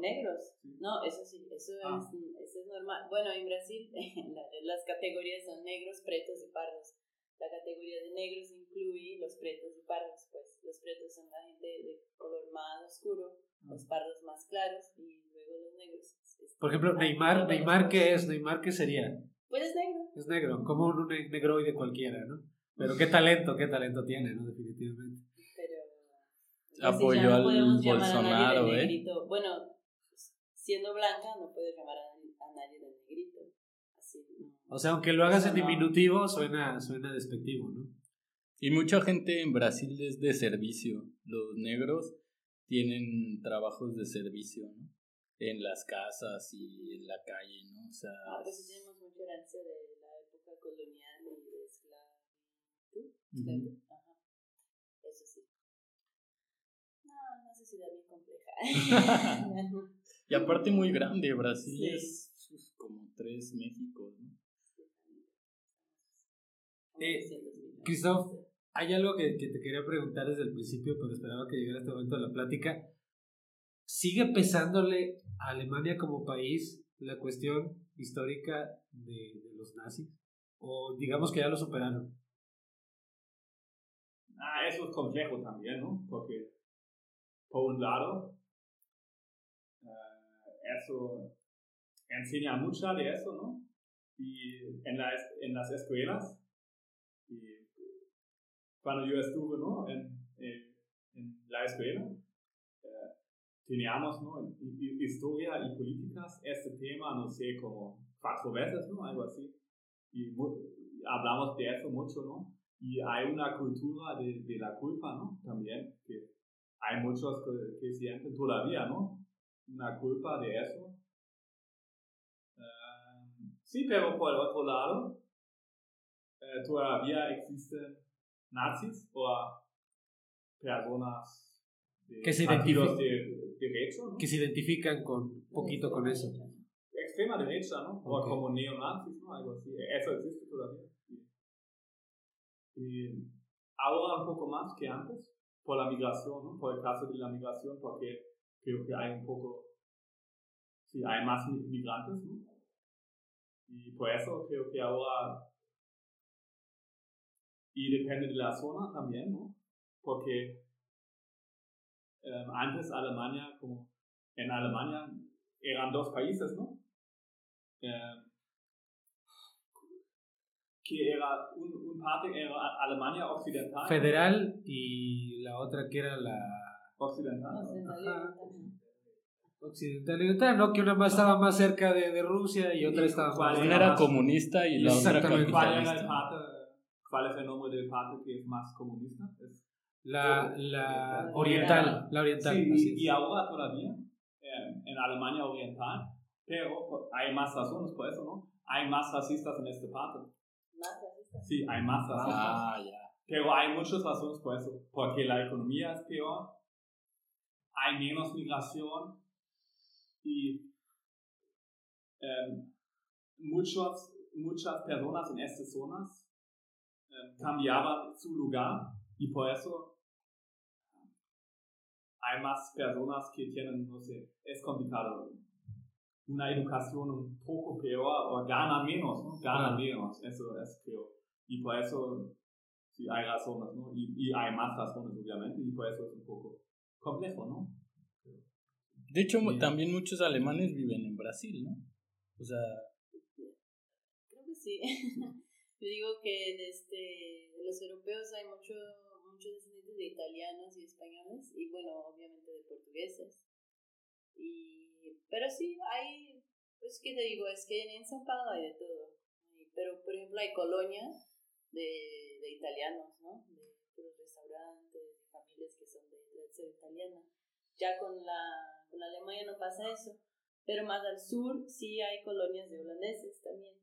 Negros. No, eso sí, eso, Ah. es, eso es normal. Bueno, en Brasil la- las categorías son negros, pretos y pardos. La categoría de negros incluye los pretos y pardos, pues los pretos son la gente de color más oscuro, los pardos más claros y luego los negros. Por ejemplo, ah, Neymar, Neymar ¿qué es? Neymar ¿qué sería? Pues es negro. Es negro, como un ne- negroide cualquiera, ¿no? Pero qué talento, qué talento tiene, ¿no? Definitivamente. pero no al Bolsonaro, de ¿eh? Bueno, siendo blanca no puedes llamar a, a nadie de negrito. Así. no. O sea, aunque lo hagas en no. diminutivo, suena, suena despectivo, ¿no? Y mucha gente en Brasil es de servicio. Los negros tienen trabajos de servicio, ¿no? En las casas y en la calle, ¿no? O sea, Ah, pues sí tenemos mucha herencia de la época colonial y de esclavitud. esclavitud, Ajá. Eso sí. No, una sociedad bien compleja. y aparte muy grande, Brasil Sí. es como tres Méxicos, ¿no? Eh, Christoph, Hay algo que, que te quería preguntar desde el principio, pero esperaba que llegara este momento de la plática. ¿Sigue pesándole a Alemania como país la cuestión histórica de, de los nazis? ¿O digamos que ya lo superaron? Ah, eso es complejo también, ¿no? Porque, por un lado, eso enseña mucho de eso, ¿no? Y en, la, en las escuelas, cuando yo estuve, ¿no? En, la escuela, eh, teníamos, ¿no? Historia y políticas, este tema, no sé, como cuatro veces, ¿no? Algo así. Y, hablamos de eso mucho, ¿no? Y hay una cultura de, de la culpa, ¿no? También, que hay muchos que, que sienten todavía, ¿no? Una culpa de eso. Eh, sí, pero por el otro lado, eh, todavía existen nazis o personas de Que se partidos de, derecho, ¿no? Que se identifican con poquito con eso. extrema derecha, ¿no? O Ok. como neonazis, ¿no? Algo así. Eso existe todavía. Y ahora un poco más que antes, por la migración, ¿no? Por el caso de la migración, porque creo que hay un poco, sí, hay más mi- migrantes, ¿no? Y por eso creo que ahora, y depende de la zona también, ¿no? Porque eh, antes Alemania, como en Alemania eran dos países, ¿no? Eh, que era un, un parte era Alemania occidental. Federal y la otra que era la Occidental. occidental y oriental, ¿no? Que una más estaba más cerca de, de Rusia y otra estaba ¿Cuál más... Una era comunista y la otra Exactamente. ¿Cuál era el capitalista. ¿Cuál es el nombre del parte que es más comunista? Es- La, la oriental, la oriental, sí, así y, ahora todavía eh, en Alemania Oriental, pero hay más razones por eso, ¿no? Hay más racistas en esta parte. Más racistas. Sí, hay más racistas. Ah, ya. Pero hay muchas razones por eso. Porque la economía es peor, migración y em, muchos, muchas personas en estas zonas em, cambiaban su lugar y por eso hay más personas que tienen, no sé, es complicado, una educación un poco peor o ganan menos, ¿no? Ganan menos, eso es peor. Y por eso sí hay razones, ¿no? Y, y hay más razones, obviamente, y por eso es un poco complejo, ¿no? De hecho, Bien. también muchos alemanes viven en Brasil, ¿no? O sea, Creo que sí. Yo digo que desde los europeos hay mucho, muchos descendientes de italianos y españoles, y bueno, obviamente de portugueses. Y, pero sí, hay, pues, ¿qué te digo? Es que en São Paulo hay de todo. Pero, por ejemplo, hay colonias de, de italianos, ¿no? De restaurantes, de familias que son de tradición italiana. Ya con la, con la Alemania no pasa eso. Pero más al sur sí hay colonias de holandeses también.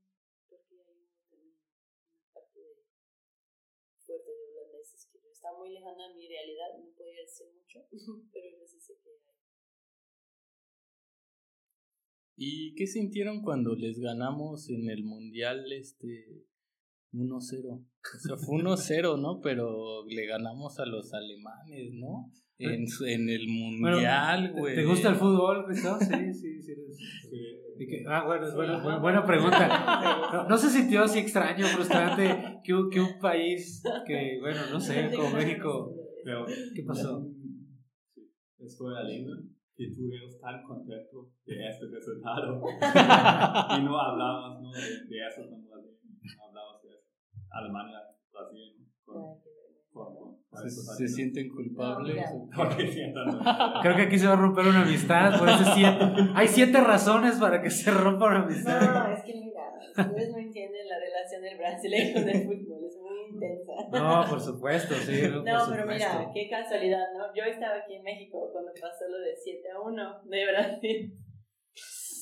Porque hay también una parte de, fuerte de holandeses que está muy lejana a mi realidad. No podría decir mucho, pero yo sí sé que hay. ¿Y qué sintieron cuando les ganamos en el mundial este 1-0? O sea, fue 1-0, ¿no? Pero le ganamos a los alemanes, ¿no? En, su, en el mundial, güey. ¿Te gusta el fútbol, Cristo? Sí, sí, sí. sí. Que, ah, bueno, es buena, buena, buena pregunta. No, no, se sintió así extraño, frustrante que, que un país que, bueno, no sé, como México. Pero, ¿Qué pasó? Sí, estoy alegre que tú eres tan contento de este resultado. y no hablamos ¿no? De, de, eso Alemania, Brasil. Con, con, con, se, se sienten culpables. No, Creo que aquí se va a romper una amistad. Por eso siete, hay siete razones para que se rompa una amistad. No, es que mira, ustedes no entienden la relación del brasileño con el fútbol, es muy intensa. No, por supuesto, sí. No, por pero supuesto. mira, qué casualidad, ¿no? Yo estaba aquí en México cuando pasó lo de 7 a 1 de Brasil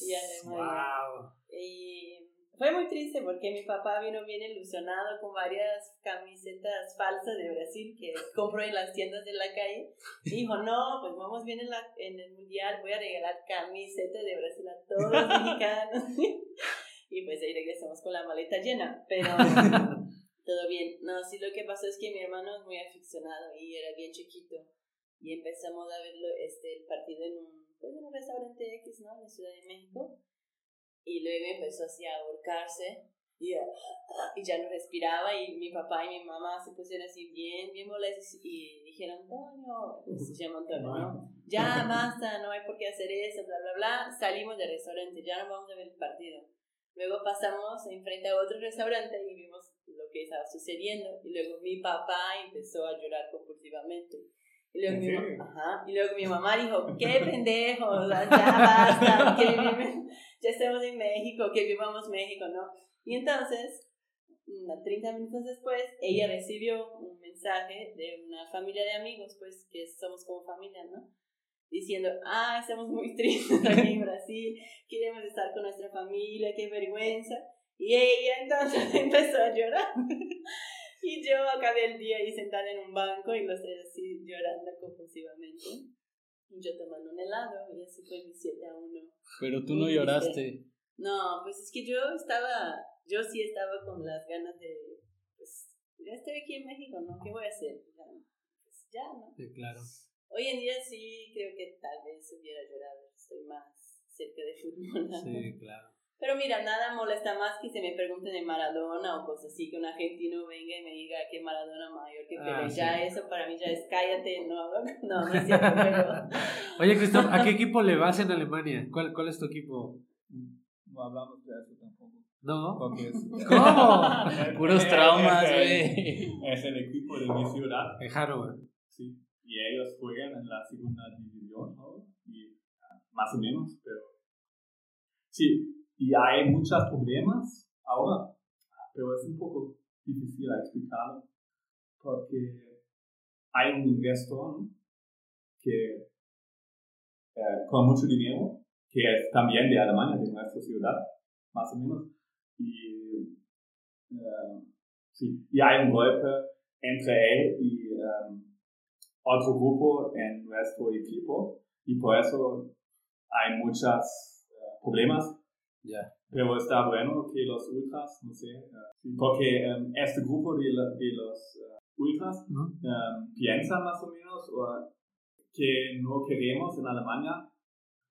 y Alemania. Wow. Y fue muy triste porque mi papá vino bien ilusionado con varias camisetas falsas de Brasil que compró en las tiendas de la calle. Y dijo, no, pues vamos bien en, la, en el mundial, voy a regalar camisetas de Brasil a todos los mexicanos. y pues ahí regresamos con la maleta llena. Pero todo bien. No, sí, lo que pasó es que mi hermano es muy aficionado y era bien chiquito. Y empezamos a verlo, este, el partido en un, pues en un restaurante X, ¿no? En la Ciudad de México. Y luego empezó así a ahorcarse y, y ya no respiraba y mi papá y mi mamá se pusieron así bien, bien molestos y dijeron, Antonio, se llama Antonio, ¿no? Ya basta, no hay por qué hacer eso, bla, bla, bla. Salimos del restaurante, ya no vamos a ver el partido. Luego pasamos enfrente a otro restaurante y vimos lo que estaba sucediendo. Y luego mi papá empezó a llorar compulsivamente. Y luego, mi, ajá, y luego mi mamá dijo, qué pendejos, ya basta, que ya estamos en México, que vivamos México, ¿no? Y entonces, 30 minutos después, ella recibió un mensaje de una familia de amigos, pues que somos como familia, ¿no? Diciendo, ah, estamos muy tristes aquí en Brasil, queremos estar con nuestra familia, qué vergüenza. Y ella entonces empezó a llorar. Y yo acabé el día ahí sentada en un banco y los tres así llorando compulsivamente. Y yo tomando un helado y así fue mi 7 a 1. Pero tú no lloraste. No, pues es que yo estaba, yo sí estaba con las ganas de, pues ya estoy aquí en México, ¿no? ¿Qué voy a hacer? Ya, pues ya, ¿no? Sí, claro. Hoy en día sí creo que tal vez hubiera llorado, estoy más cerca de fútbol. ¿no? Sí, claro. Pero mira, nada molesta más que se me pregunten de Maradona o cosas así, que un argentino venga y me diga que Maradona mayor que Pelé. Ah, ya sí. eso para mí ya es cállate, no, no, no es cierto, pero... Oye, Cristóbal, ¿a qué equipo le vas en Alemania? ¿Cuál, cuál es tu equipo? No hablamos de eso tampoco. ¿No? ¿Cómo? Puros traumas, güey. Es el equipo de mi ciudad. En Hannover. Sí. Y ellos juegan en la segunda división, ¿no? Y ah, más o menos, pero. Sí, y hay muchos problemas ahora, pero es un poco difícil explicarlo, porque hay un investor que eh, con mucho dinero, que es también de Alemania, de nuestra ciudad, más o menos, y, eh, sí, y hay un golpe entre él y um, otro grupo en nuestro equipo. Y por eso hay muchos uh, problemas. Ya. Pero está bueno que los ultras, no sé, uh, porque um, este grupo de, de los uh, ultras ¿no? um, piensa más o menos o, que no queremos en Alemania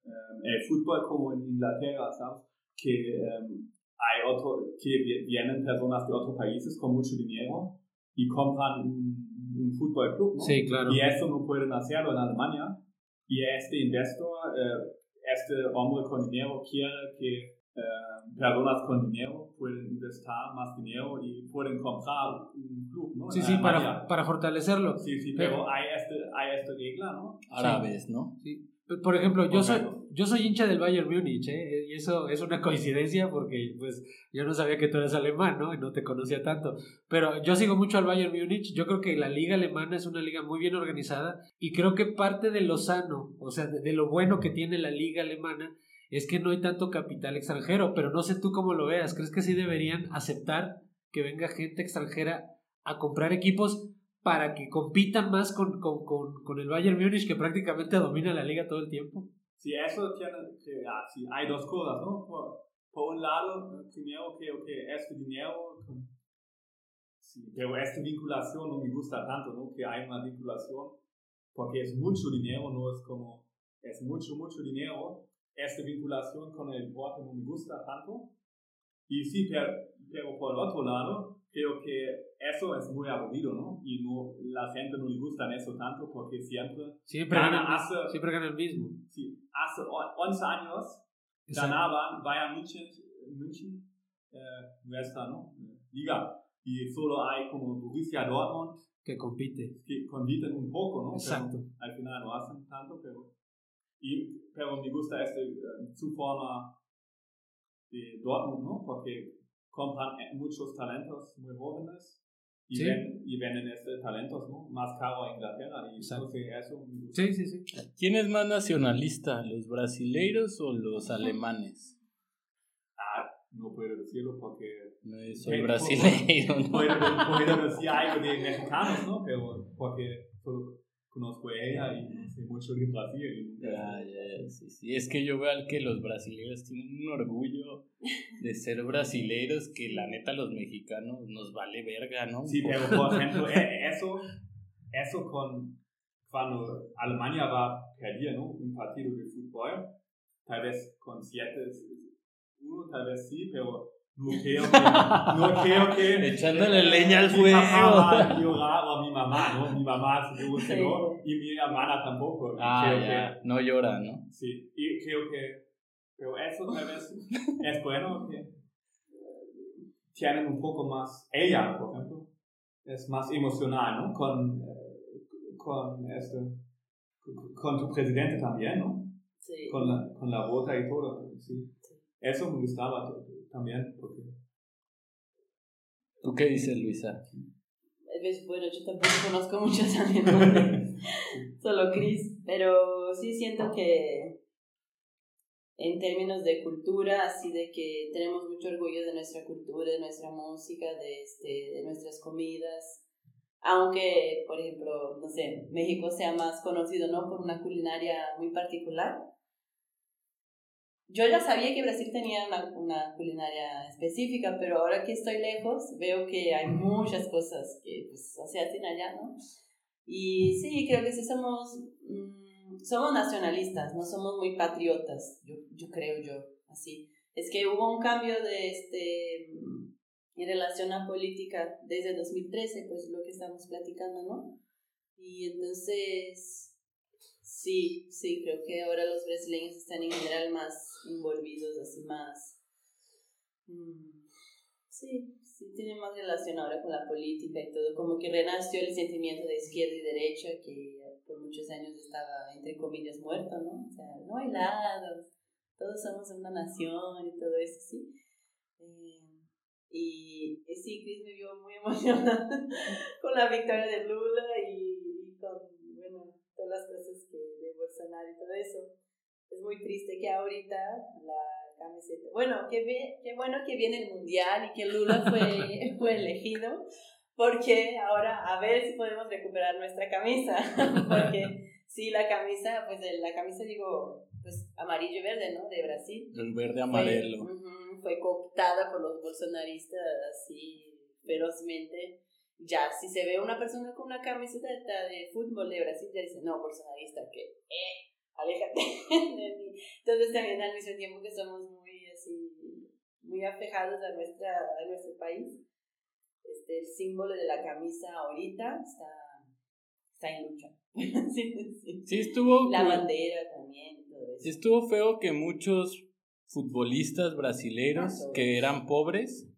um, el fútbol como en Inglaterra, ¿sabes? Que hay otro, que vienen personas de otros países con mucho dinero y compran un, un fútbol club, ¿no? Sí, claro. Y eso no pueden hacerlo en Alemania. Y este investor, eh, este hombre con dinero quiere que eh, personas con dinero pueden investar más dinero y pueden comprar un club, ¿no? Sí, sí, para, para fortalecerlo. Sí, sí, Pero- pero hay, este, hay esta regla, ¿no? Árabes, ¿no? Sí. Por ejemplo, yo soy, yo soy hincha del Bayern Múnich, ¿eh? y eso es una coincidencia porque pues yo no sabía que tú eras alemán, ¿no? Y no te conocía tanto. Pero yo sigo mucho al Bayern Múnich, yo creo que la liga alemana es una liga muy bien organizada y creo que parte de lo sano, o sea, de, de lo bueno que tiene la liga alemana es que no hay tanto capital extranjero, pero no sé tú cómo lo veas, ¿crees que sí deberían aceptar que venga gente extranjera a comprar equipos para que compitan más con, con, con, con el Bayern Múnich que prácticamente domina la liga todo el tiempo. Sí, eso tiene que, ah, sí, hay dos cosas, ¿no? Por, por un lado, primero que este dinero, sí, pero esta vinculación no me gusta tanto, ¿no? Que hay una vinculación, porque es mucho dinero, no es como, es mucho, mucho dinero. Esta vinculación con el deporte no me gusta tanto. Y sí, pero, pero por el otro lado, creo que eso es muy aburrido, ¿no? Y no, la gente no le gusta eso tanto porque siempre Siempre Gana gana, hace- siempre gana el mismo. Sí, hace on- 11 años ganaban Bayern München, München eh, nuestra ¿no? Liga. Y solo hay como Borussia Dortmund Que compite. que compiten un poco, ¿no? Pero Exacto. al final no hacen tanto, pero, y, pero me gusta esta eh, su forma de Dortmund, ¿no? Porque compran eh, muchos talentos muy jóvenes y, Sí. ven- y venden estos talentos, ¿no? Más caro a Inglaterra. Y Exacto. eso me gusta. Sí, sí, sí. ¿Quién es más nacionalista, los brasileiros o los alemanes? Ah, no puedo decirlo porque No soy brasileiro, ¿no? puedo, puedo decir algo de mexicanos, ¿no? Pero porque solo conozco a ella y sé mucho de Brasil. Y nunca- Ya, ya, ya, sí, sí. Es que yo veo al que los brasileños tienen un orgullo de ser brasileiros que la neta los mexicanos nos vale verga, ¿no? Sí, pero por ejemplo, e- eso, eso con cuando Alemania va a perder, ¿no? Un partido de fútbol, tal vez con siete, uno tal vez sí, pero no creo que, no creo que Echándole leña al mi fuego. papá va a llorar o mi mamá, ¿no? Mi mamá seguro que no, y mi hermana tampoco. Ah, creo ya, no llora, ¿no? sí, y creo que, pero eso tal vez es bueno que tienen un poco más, ella, por ejemplo, es más emocional, ¿no? Con, eh, con, este, con- tu presidente también, ¿no? Sí. Con la, con la bota y todo, sí. Eso me gustaba t- también, porque ¿Tú qué dices, Luisa? Pues, bueno, yo tampoco conozco muchos alemanes, solo Chris, pero sí siento que en términos de cultura, así de que tenemos mucho orgullo de nuestra cultura, de nuestra música, de, este, de nuestras comidas, aunque, por ejemplo, no sé, México sea más conocido, ¿no? Por una culinaria muy particular. Yo ya sabía que Brasil tenía una, una culinaria específica, pero ahora que estoy lejos veo que hay muchas cosas que pues, se hacen allá, ¿no? Y sí, creo que sí somos, mm, somos nacionalistas, no somos muy patriotas, yo, yo creo yo, así. Es que hubo un cambio de este, mm, en relación a política desde 2013, pues lo que estamos platicando, ¿no? Y entonces, sí, sí, creo que ahora los brasileños están en general más envolvidos, así más... mm, Sí, sí, tiene más relación ahora con la política y todo, como que renació el sentimiento de izquierda y derecha que por muchos años estaba, entre comillas, muerto, ¿no? O sea, no hay lados, todos somos una nación y todo eso, sí. Eh, y, sí, Chris me vio muy emocionada con la victoria de Lula y, y con, bueno, todas las cosas que de Bolsonaro y todo eso. Es muy triste que ahorita la camiseta, bueno, que ve, qué bueno que viene el mundial y que Lula fue, fue elegido, porque ahora a ver si podemos recuperar nuestra camisa, porque sí, la camisa, pues la camisa digo, pues amarillo y verde, ¿no? De Brasil El verde fue, amarelo. ujú, fue cooptada por los bolsonaristas así ferozmente. Ya, si se ve una persona con una camiseta de fútbol de Brasil, ya dice, no, bolsonarista, que, eh, aléjate de mí. Entonces también al mismo tiempo que somos muy así, muy afejados a, nuestra, a nuestro país, este, el símbolo de la camisa ahorita está, está en lucha. sí, sí. Sí estuvo, La bandera también, todo eso. sí estuvo feo que muchos futbolistas brasileños que eran pobres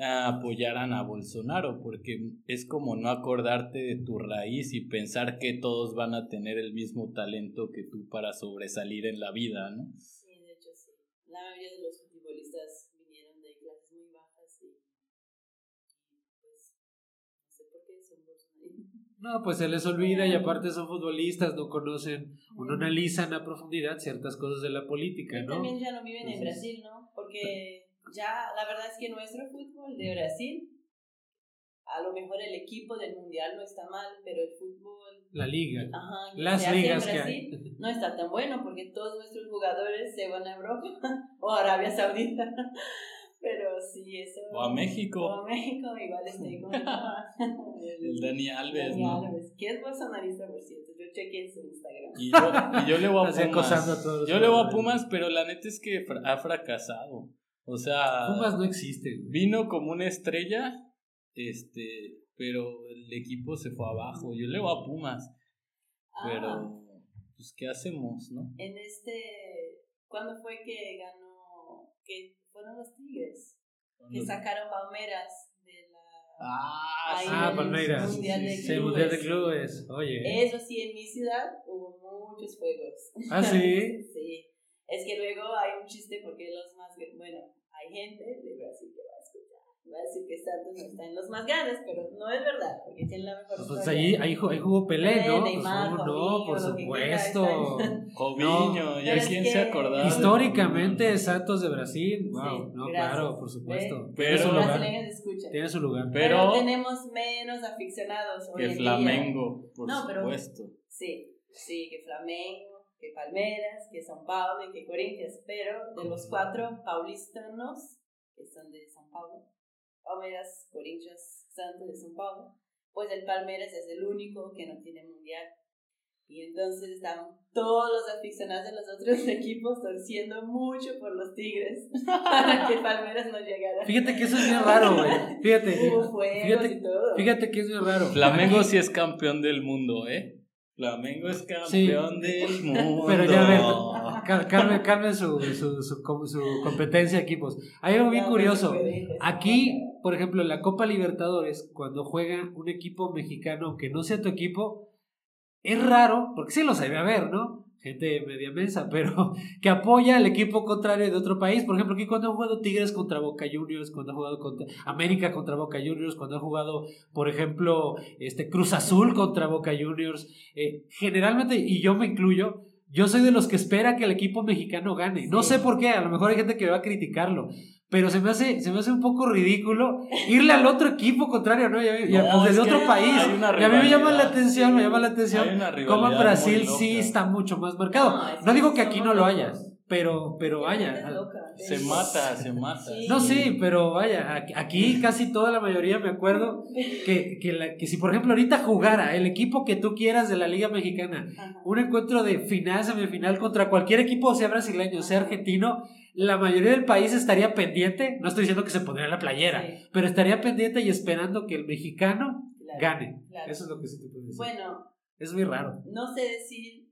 apoyaran a Bolsonaro, porque es como no acordarte de tu raíz y pensar que todos van a tener el mismo talento que tú para sobresalir en la vida, ¿no? Sí, de hecho sí. La mayoría de los futbolistas vinieron de clases muy bajas y, pues no sé por qué son bolsonaristas. No, pues se les olvida y aparte son futbolistas, no conocen o no analizan a profundidad ciertas cosas de la política, Y ¿no? también ya no viven en Entonces- Brasil, ¿no? Porque ya la verdad es que nuestro fútbol de Brasil, a lo mejor el equipo del mundial no está mal, pero el fútbol La liga. ajá, que Las se hace en ligas que hay. no está tan bueno porque todos nuestros jugadores se van a Europa o a Arabia Saudita. Pero sí, eso. O a México. O a México, igual. ¿cómo se llama? El Dani Alves, Dani ¿no? Alves, que es bolsonarista, por cierto. Yo chequeé en su Instagram. Y yo, y yo le voy a Pumas. Yo le voy a. Pumas, pero la neta es que fra- ha fracasado. O sea, Pumas no existe. güey. vino como una estrella, este, pero el equipo se fue abajo. Yo le voy a Pumas, Ah, pero pues qué hacemos, ¿no? en este. ¿Cuándo fue que ganó? Que fueron los Tigres. Que sacaron Palmeras de la. Ah, Ahí. Ah, Palmeiras. Mundial de Sí, Clubes. Mundial de Clubes. Oye. Eso sí, en mi ciudad hubo muchos juegos. Ah, sí. sí. Es que luego hay un chiste porque los más. Bueno, hay gente de Brasil que va a escuchar. Va a decir que Santos no está en los más grandes, pero no es verdad, porque tiene la mejor Pues historia. ahí, ahí, ahí jugó Pelé, ¿no? Pues, Neymar, ¿cómo no, por supuesto. Joviño, No, ya pero es quién que se acordaba. de Históricamente. Santos de Brasil. Wow, Sí, no, gracias. claro, por supuesto. ¿Ve? Tiene Pero- su lugar. Tiene su lugar. Pero, Pero tenemos menos aficionados hoy que en día. Flamengo, por No, pero- supuesto. Sí, sí, que Flamengo, que Palmeiras, que São Paulo y que Corinthians, pero de los cuatro paulistanos, que son de São Paulo, Palmeiras, Corinthians, Santos de São Paulo, pues el Palmeiras es el único que no tiene mundial. Y entonces estaban todos los aficionados de los otros equipos torciendo mucho por los Tigres para que Palmeiras no llegara. Fíjate que eso es bien raro, güey. Fíjate. Hubo Fíjate, y todo. fíjate que es bien raro. Flamengo sí es campeón del mundo, ¿eh? Flamengo es campeón del mundo. Pero ya ver, cal- calme, calme su, su, su, com- su competencia de equipos. Hay algo bien curioso. Aquí, por ejemplo, en la Copa Libertadores, cuando juega un equipo mexicano, aunque no sea tu equipo, es raro, porque sí los debe haber, ¿no? Gente media mensa, pero que apoya al equipo contrario de otro país. Por ejemplo, aquí cuando han jugado Tigres contra Boca Juniors, cuando ha jugado contra América contra Boca Juniors, cuando ha jugado, por ejemplo, este Cruz Azul contra Boca Juniors, eh, generalmente, y yo me incluyo, yo soy de los que espera que el equipo mexicano gane. No sé por qué, a lo mejor hay gente que va a criticarlo, pero se me hace, se me hace un poco ridículo irle al otro equipo contrario, ¿no? Ya- ya- No, o sea, es de que otro país. Y a mí me llama la atención, sí. me llama la atención cómo en Brasil sí está mucho más marcado. No, digo que aquí no lo haya, pero, pero vaya. Se mata, se mata. Sí. No, sí, pero vaya, aquí- aquí casi toda la mayoría me acuerdo que, que, la- que si por ejemplo ahorita jugara el equipo que tú quieras de la Liga Mexicana, Ajá. un encuentro de final, semifinal contra cualquier equipo, sea brasileño, sea argentino, la mayoría del país estaría pendiente, no estoy diciendo que se pondría la playera, Sí, pero estaría pendiente y esperando que el mexicano claro, gane. claro. Eso es lo que sí te puedo decir. Bueno, es muy raro. no sé decir.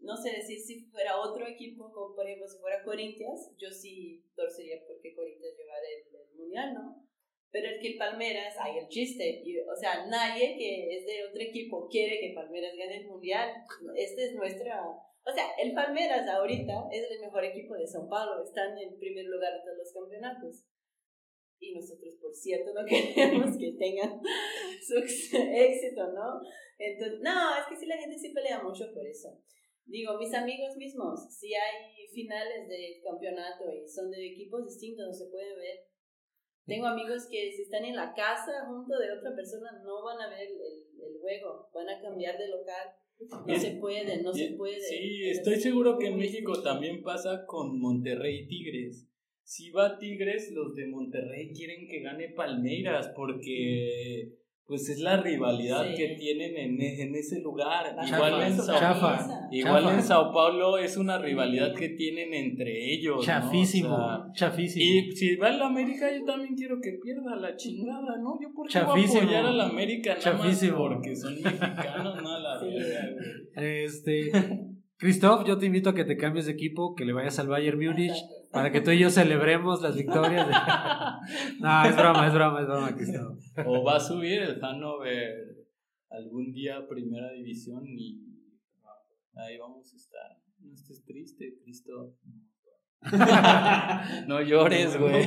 No sé decir si fuera otro equipo, como por ejemplo si fuera Corinthians, yo sí torcería porque Corinthians llevara el, el mundial, ¿no? Pero el que el Palmeras, hay el chiste, y, o sea, nadie que es de otro equipo quiere que Palmeras gane el mundial. Este es nuestra. O sea, el Palmeras ahorita es el mejor equipo de São Paulo, están en primer lugar de todos los campeonatos. Y nosotros, por cierto, no queremos que tengan su éxito, ¿no? Entonces, no, es que sí, la gente sí pelea mucho por eso. Digo, mis amigos mismos, si hay finales de campeonato y son de equipos distintos, no se puede ver. Tengo amigos que si están en la casa junto de otra persona no van a ver el juego, van a cambiar de local. No se puede, no se puede. Sí, Es estoy seguro que en México también pasa con Monterrey y Tigres. Si va Tigres, los de Monterrey quieren que gane Palmeiras porque pues es la rivalidad Sí. que tienen en, e- en ese lugar. La Igual, en, Sao, chafa. igual chafa. en Sao Paulo es una rivalidad que tienen entre ellos. ¿no? Chafísimo, O sea, chafísimo. y si va el América, yo también quiero que pierda la chingada, ¿no? Yo por qué voy a apoyar al América nada más Chafísimo. porque son mexicanos, no a la güey. Este, Christoph, yo te invito a que te cambies de equipo, que le vayas al Bayern Múnich, para que tú y yo celebremos las victorias. De... no, es broma, es broma, es broma, Christoph. O va a subir el Hannover algún día a primera división y ahí vamos a estar. No estés triste, Christoph. no llores, güey.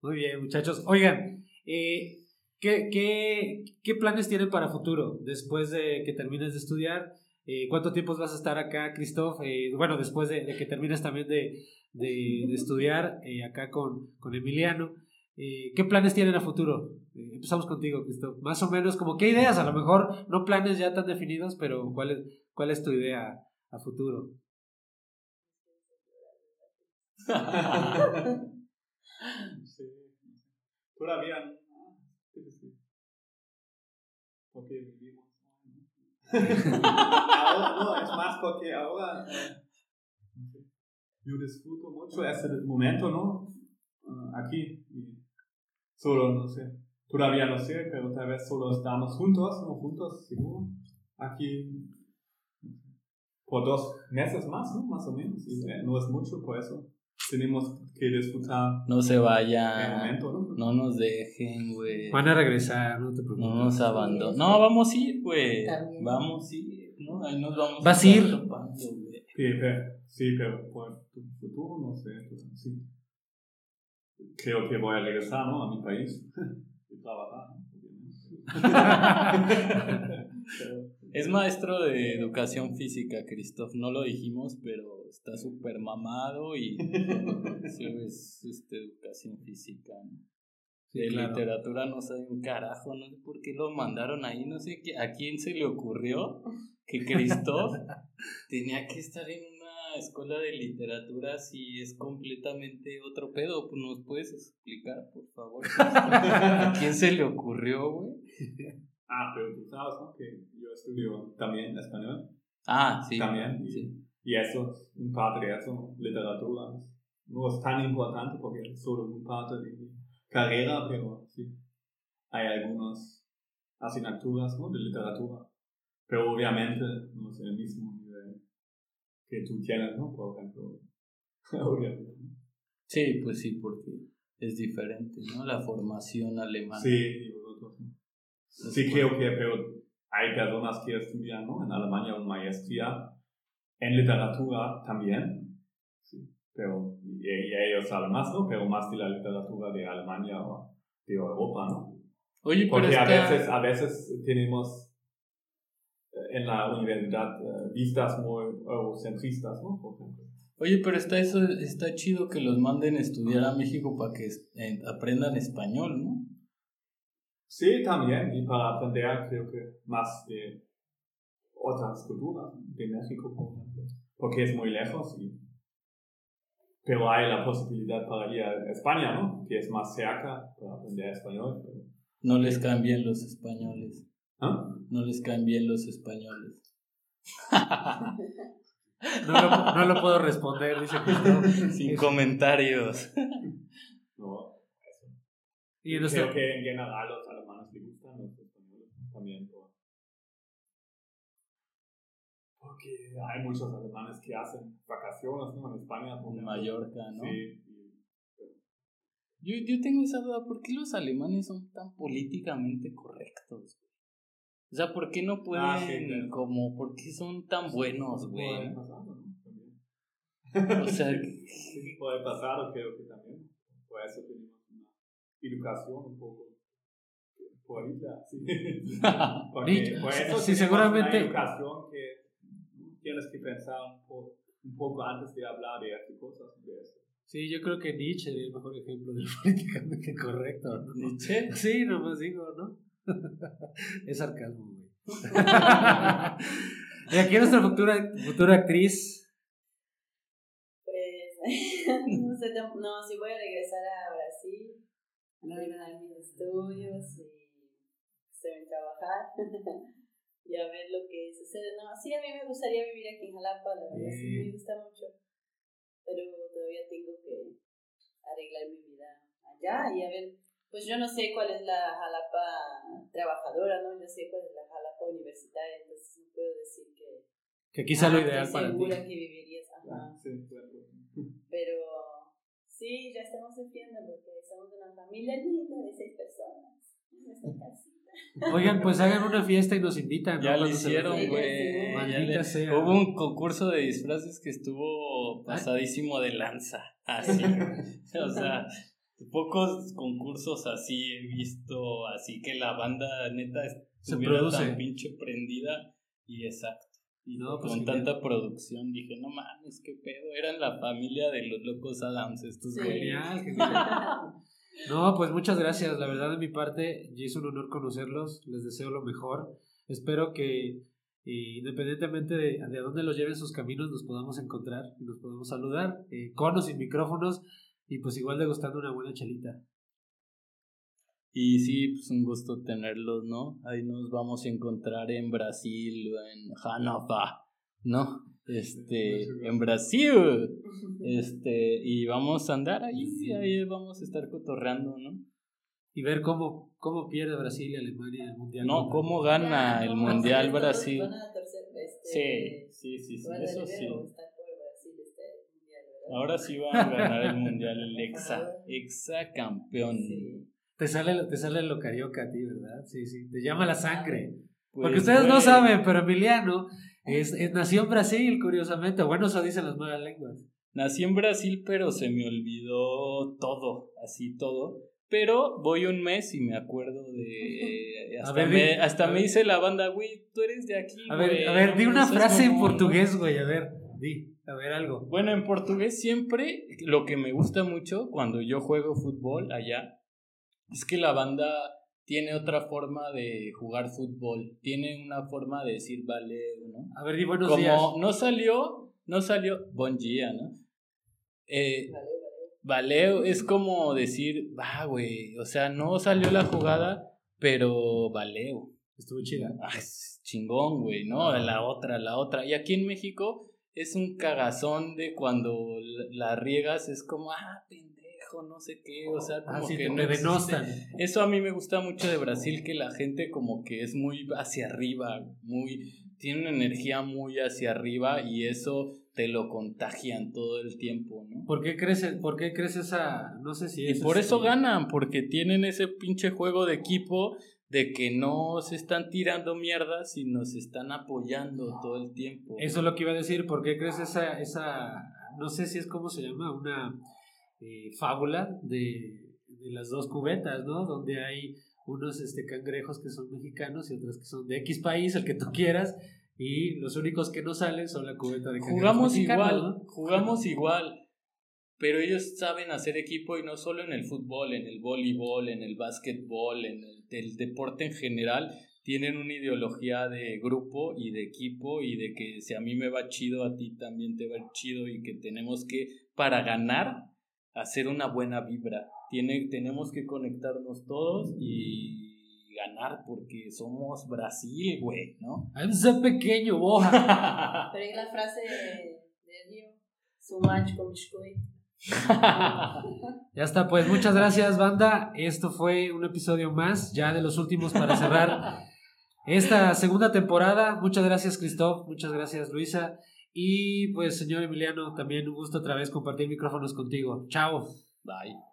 Muy bien, muchachos. Oigan, eh, ¿qué, qué, qué planes tienen para futuro después de que termines de estudiar? Eh, ¿Cuánto tiempo vas a estar acá, Christoph? Eh, bueno, después de, que termines también de, de, estudiar eh, acá con, con Emiliano. ¿Qué planes tienen a futuro? Empezamos contigo, Christoph. Más o menos, como qué ideas, a lo mejor no planes ya tan definidos, pero ¿cuál es, cuál es tu idea a futuro? sí. Todavía no. Porque vivimos. Ahora no, es más porque ahora yo disfruto mucho ese momento, ¿no? Uh, aquí. Solo, no sé. Todavía no sé, pero tal vez solo estamos juntos, ¿no? Juntos, seguro. Aquí por dos meses más, ¿no? Más o menos. Y, eh, no es mucho, por eso tenemos que disfrutar. No se vayan. ¿no? No nos dejen, güey. Van a regresar, no te preocupes. No nos abandonen. No, vamos a ir, güey. Vamos a ir. ¿no? Ahí nos vamos ¿Vas a ir? topando. Sí, pero, sí, pero por tu futuro, no sé. pero sí. Creo que voy a regresar, ¿no? A mi país. y trabajar, ¿no? Obviamente. Es maestro de educación física, Christoph. No lo dijimos, pero está súper mamado y sí, es este, educación física. ¿no? Sí, de claro. literatura no sabe un carajo, no sé por qué lo mandaron ahí, no sé qué, a quién se le ocurrió que Christoph tenía que estar en una escuela de literatura si es completamente otro pedo. Pues, ¿Nos puedes explicar, por favor? ¿A quién se le ocurrió, güey? Ah, pero tú sabes, ¿no? Que yo estudio también español. Ah, sí. También. Sí. Y eso, un parte de eso, literatura, no es tan importante porque es solo un parte de mi carrera, pero sí, hay algunas asignaturas ¿no? de literatura. Pero obviamente no es el mismo nivel que tú tienes, ¿no? Por ejemplo, obviamente. Sí, pues sí, porque es diferente, ¿no? La formación alemana. Sí, y. Sí, creo que, pero hay personas que estudian ¿no? en Alemania una maestría en literatura también, sí, pero y, y ellos saben más, ¿no? Pero más de la literatura de Alemania o de Europa, ¿no? Oye, pero Porque a está... veces, a veces tenemos eh, en la universidad eh, vistas muy eurocentristas, ¿no? Por ejemplo. Oye, pero está eso, está chido que los manden a estudiar a México para que eh, aprendan español, ¿no? Sí, también, y para aprender creo que más de otras culturas, de México, por ejemplo, porque es muy lejos, y, pero hay la posibilidad para ir a España, ¿no? Que es más cerca para aprender español. pero- No les caen bien los españoles. ¿Ah? No les caen bien los españoles. No lo, no lo puedo responder, dice Christoph. Sin comentarios. No, Y en nuestro- creo que en general los alemanes les gustan los españoles también. Por, porque hay muchos alemanes que hacen vacaciones ¿no? en España. por En. Mallorca, ¿no? Sí, Yo, yo tengo esa duda, ¿por qué los alemanes son tan políticamente correctos? O sea, ¿por qué no pueden, Ah, sí, claro. como, por qué son tan buenos, güey? O sea, Sí, puede pasar, creo que también. Por eso tenemos una educación un poco por Hitler, sí. Porque Nietzsche, por eso sí, seguramente- una educación que tienes que pensar un poco, un poco antes de hablar de estas cosas. De eso. Sí, yo creo que Nietzsche es el mejor ejemplo de lo políticamente correcto. ¿no? Nietzsche. Sí, nomás digo, ¿no? es sarcasmo, güey. y aquí nuestra futura, futura actriz. Pues, no sé, no, no, sí voy a regresar a Brasil, a terminar mis estudios y se ven trabajar y a ver lo que sucede. No, sí, a mí me gustaría vivir aquí en Jalapa, la verdad, sí, Sí. me gusta mucho, pero todavía tengo que arreglar mi vida allá y a ver, pues yo no sé cuál es la Jalapa trabajadora, ¿no? Yo sé cuál es la Jalapa universitaria, entonces no Que quizá lo Ah, ideal estoy para ti. segura que vivirías. Ajá. Sí, claro. Pero sí, ya estamos sufriendo porque somos una familia linda de seis personas. Nuestra casita. Oigan, pues hagan una fiesta y nos invitan. ¿no? Ya lo hicieron, güey. Maldita sea. Hubo un concurso de disfraces que estuvo pasadísimo de lanza. Así. o sea, pocos concursos así he visto. Así que la banda neta Se produce. tan pinche prendida. Y exacto. Y No, pues con tanta producción dije, no mames, qué pedo. Eran la familia de los locos Adams, estos güeyes. Genial, genial. No, pues muchas gracias. La verdad, de mi parte, es un honor conocerlos. Les deseo lo mejor. Espero que, eh, independientemente de, a dónde los lleven sus caminos, nos podamos encontrar y nos podamos saludar, eh, con o sin micrófonos, y pues igual degustando una buena chelita. Y sí, pues un gusto tenerlos, ¿no? Ahí nos vamos a encontrar en Brasil o en Hannover, ¿no? Este, en Brasil. Este, y vamos a andar ahí, ahí vamos a estar cotorreando, ¿no? Y ver cómo, cómo pierde Brasil y Alemania el Mundial. No, contra- cómo gana Ya, el ¿cómo Mundial? Brasil. Sí, este, sí, sí, sí, a eso sí. este. Ahora sí van a ganar el Mundial, el exa, exa campeón. Sí. Te sale, te sale lo carioca a ti, ¿verdad? Sí, sí. Te llama la sangre. Pues, Porque ustedes no güey, saben, pero Emiliano es, es- nació en Brasil, curiosamente. Bueno, eso dicen las nuevas lenguas. Nací en Brasil, pero se me olvidó todo, así todo. Pero voy un mes y me acuerdo de. Hasta, ver, me, hasta me dice la banda, güey, tú eres de aquí. A ver, a ver, di una frase en mamón, ¿no?". portugués, güey. A ver, di. A ver, algo. Bueno, en portugués siempre lo que me gusta mucho cuando yo juego fútbol allá es que la banda tiene otra forma de jugar fútbol. Tiene una forma de decir vale, ¿no? A ver, di buenos Como días. no salió, no salió, bon día, ¿no? Eh, Vale, vale. Valeo es como decir, va, güey, o sea, no salió la jugada, pero valeo. Estuvo chida. Ah, es chingón, güey, ¿no? La otra, la otra. Y aquí en México es un cagazón de cuando la, la riegas, es como, ah, pendejo, no sé qué, o sea, como Ah, sí, que no denostan. Eso a mí me gusta mucho de Brasil, que la gente como que es muy hacia arriba, muy, tiene una energía muy hacia arriba y eso te lo contagian todo el tiempo, ¿no? ¿Por qué crees, por qué crees esa.? No sé si Y es. por este- eso ganan, porque tienen ese pinche juego de equipo de que no se están tirando mierda, sino se están apoyando todo el tiempo. Eso es lo que iba a decir. ¿Por qué crees esa. esa no sé si es como se llama, una eh, fábula de, de las dos cubetas, ¿no? Donde hay unos este, cangrejos que son mexicanos y otros que son de X país, el que tú quieras, y los únicos que no salen son la cubeta de cangrejos Jugamos igual, ¿no? jugamos igual, pero ellos saben hacer equipo y no solo en el fútbol, en el voleibol, en el básquetbol, en el, el deporte en general, tienen una ideología de grupo y de equipo y de que si a mí me va chido, a ti también te va chido y que tenemos que, para ganar, hacer una buena vibra. Tiene, tenemos que conectarnos todos y ganar porque somos Brasil, güey, ¿no? I'm so pequeño, boja. Pero hay la frase de, de Dio, su con. Ya está, pues muchas gracias, banda. Esto fue un episodio más, ya de los últimos para cerrar esta segunda temporada. Muchas gracias, Christoph. Muchas gracias, Luisa. Y pues, señor Emiliano, también un gusto otra vez compartir micrófonos contigo. Chao. Bye.